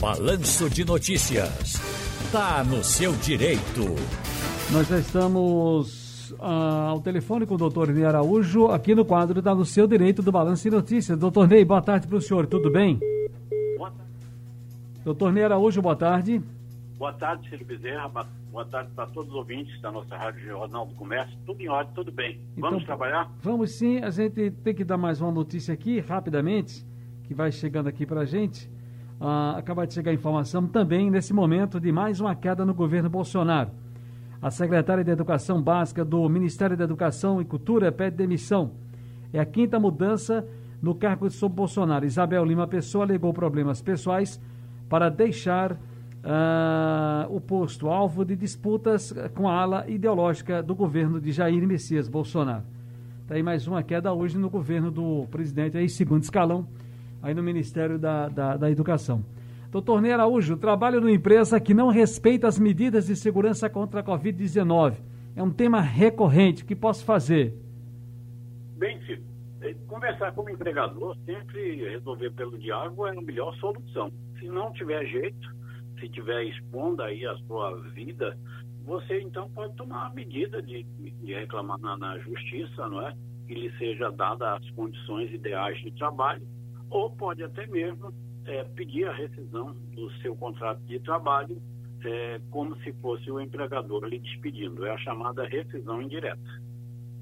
Balanço de Notícias. Tá no seu direito. Nós já estamos ah, ao telefone com o doutor Ney Araújo, aqui no quadro Tá no seu direito do Balanço de Notícias. Doutor Ney, boa tarde para o senhor, tudo bem? Boa tarde. Doutor Ney Araújo, boa tarde. Boa tarde, Ciro Bezerra. Boa tarde para todos os ouvintes da nossa Rádio Jornal do Comércio. Tudo em ordem, tudo bem. Vamos Então, trabalhar? Vamos sim, a gente tem que dar mais uma notícia aqui, rapidamente, que vai chegando aqui para a gente. Ah, acaba de chegar a informação também, nesse momento, de mais uma queda no governo Bolsonaro. A secretária de Educação Básica do Ministério da Educação e Cultura pede demissão. É a quinta mudança no cargo de sob Bolsonaro. Isabel Lima Pessoa alegou problemas pessoais para deixar ah, o posto alvo de disputas com a ala ideológica do governo de Jair Messias Bolsonaro. Está aí mais uma queda hoje no governo do presidente, aí segundo escalão, aí no Ministério da, da, da Educação. Doutor Ney Araújo, trabalho numa empresa que não respeita as medidas de segurança contra a Covid-19. É um tema recorrente. O que posso fazer? Bem, Ciro, eh, conversar como empregador, sempre resolver pelo diálogo é a melhor solução. Se não tiver jeito, se tiver expondo aí a sua vida, você então pode tomar a medida de, de reclamar na, na justiça, não é? Que lhe seja dada as condições ideais de trabalho, ou pode até mesmo eh, pedir a rescisão do seu contrato de trabalho, eh, como se fosse o empregador lhe despedindo. É a chamada rescisão indireta.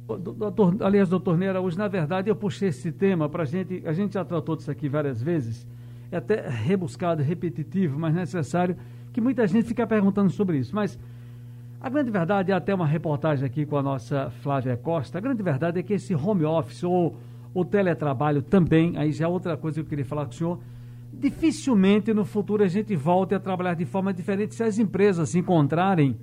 Doutor, aliás, doutor Ney Araújo, na verdade eu puxei esse tema para a gente, a gente já tratou disso aqui várias vezes, é até rebuscado, repetitivo, mas necessário, que muita gente fica perguntando sobre isso. Mas a grande verdade, é até uma reportagem aqui com a nossa Flávia Costa, a grande verdade é que esse home office ou o teletrabalho também, aí já é outra coisa que eu queria falar com o senhor, dificilmente no futuro a gente volte a trabalhar de forma diferente se as empresas se encontrarem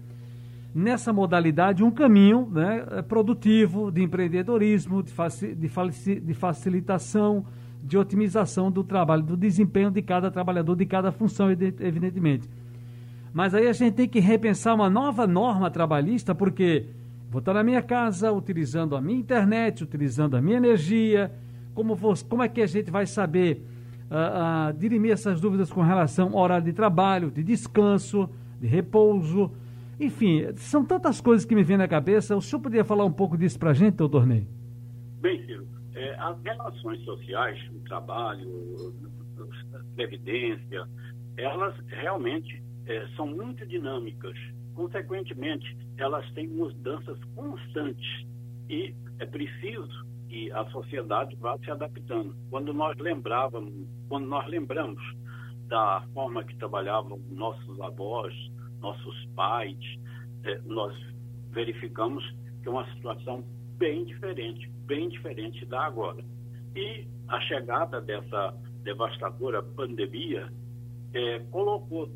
nessa modalidade um caminho né, produtivo de empreendedorismo, de, faci- de falici- de facilitação, de otimização do trabalho, do desempenho de cada trabalhador, de cada função, evidentemente. Mas aí a gente tem que repensar uma nova norma trabalhista, porque vou estar na minha casa, utilizando a minha internet, utilizando a minha energia. Como, como é que a gente vai saber ah, ah, dirimir essas dúvidas com relação ao horário de trabalho, de descanso, de repouso? Enfim, são tantas coisas que me vêm na cabeça. O senhor poderia falar um pouco disso para a gente, doutor Ney? Bem, Ciro, eh, as relações sociais, o trabalho, a previdência, elas realmente eh, são muito dinâmicas. Consequentemente, elas têm mudanças constantes e é preciso que a sociedade vá se adaptando. Quando nós lembrávamos, quando nós lembramos da forma que trabalhavam nossos avós, nossos pais, eh, nós verificamos que é uma situação bem diferente, bem diferente da agora. E a chegada dessa devastadora pandemia eh, colocou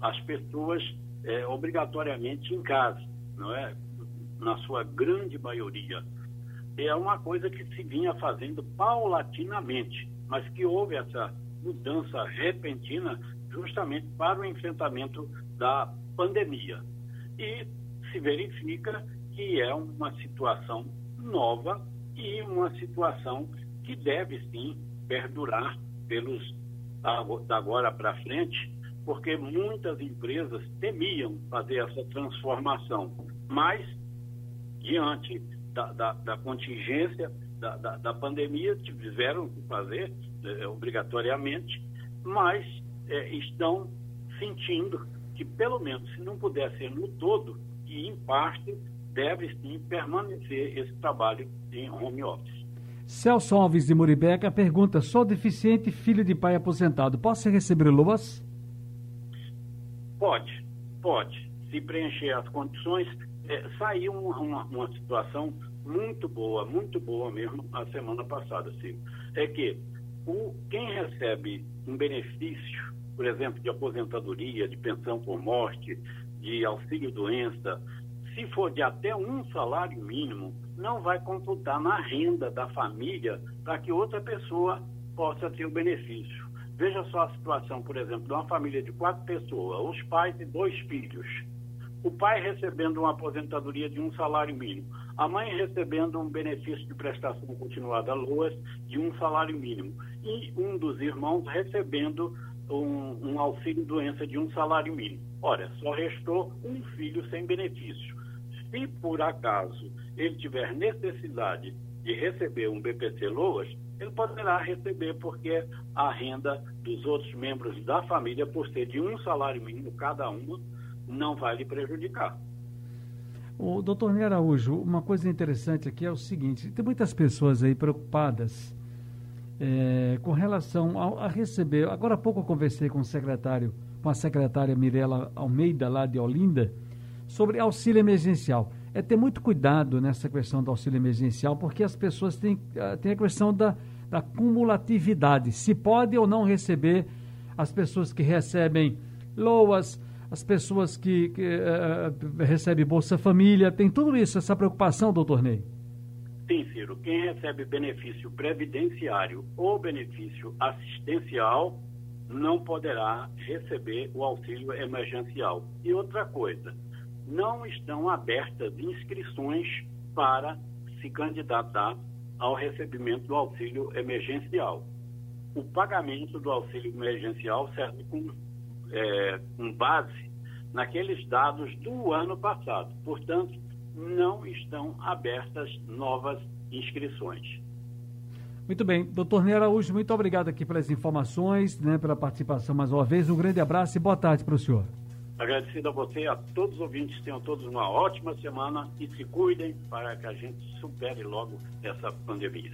as pessoas eh, obrigatoriamente em casa, não é? Na sua grande maioria. É uma coisa que se vinha fazendo paulatinamente, mas que houve essa mudança repentina justamente para o enfrentamento da pandemia. E se verifica que é uma situação nova e uma situação que deve sim perdurar pelos da agora para frente, porque muitas empresas temiam fazer essa transformação, mas diante da, da, da contingência da, da, da, pandemia tiveram que fazer eh, obrigatoriamente, mas eh, estão sentindo que pelo menos se não puder ser no todo, que em parte deve sim permanecer esse trabalho em home office. Celso Alves de Muribeca pergunta: sou deficiente filho de pai aposentado, posso receber luas? Pode, pode. Se preencher as condições, é, saiu uma, uma, uma, situação muito boa, muito boa mesmo a semana passada, Silvio. É que o, quem recebe um benefício, por exemplo, de aposentadoria, de pensão por morte, de auxílio-doença, se for de até um salário mínimo, não vai computar na renda da família para que outra pessoa possa ter o benefício. Veja só a situação, por exemplo, de uma família de quatro pessoas, os pais e dois filhos. O pai recebendo uma aposentadoria de um salário mínimo, a mãe recebendo um benefício de prestação continuada LOAS de um salário mínimo, e um dos irmãos recebendo um, um auxílio doença de um salário mínimo. Ora, só restou um filho sem benefício. Se por acaso ele tiver necessidade de receber um BPC Loas, ele poderá receber porque a renda dos outros membros da família, por ser de um salário mínimo cada uma, não vai lhe prejudicar. O doutor Ney Araújo, uma coisa interessante aqui é o seguinte: tem muitas pessoas aí preocupadas é, com relação a, receber. Agora há pouco eu conversei com o secretário, com a secretária Mirela Almeida, lá de Olinda, sobre auxílio emergencial. É ter muito cuidado nessa questão do auxílio emergencial, porque as pessoas têm, ah, têm a questão da, da cumulatividade. Se pode ou não receber as pessoas que recebem loas, as pessoas que, que uh, recebem Bolsa Família, tem tudo isso, essa preocupação, doutor Ney? Sim, Ciro. Quem recebe benefício previdenciário ou benefício assistencial não poderá receber o auxílio emergencial. E outra coisa, não estão abertas inscrições para se candidatar ao recebimento do auxílio emergencial. O pagamento do auxílio emergencial serve com, é, com base naqueles dados do ano passado. Portanto, não estão abertas novas inscrições. Muito bem. Doutor Ney Araújo, muito obrigado aqui pelas informações, né, pela participação mais uma vez. Um grande abraço e boa tarde para o senhor. Agradecido a você e a todos os ouvintes. Tenham todos uma ótima semana e se cuidem para que a gente supere logo essa pandemia.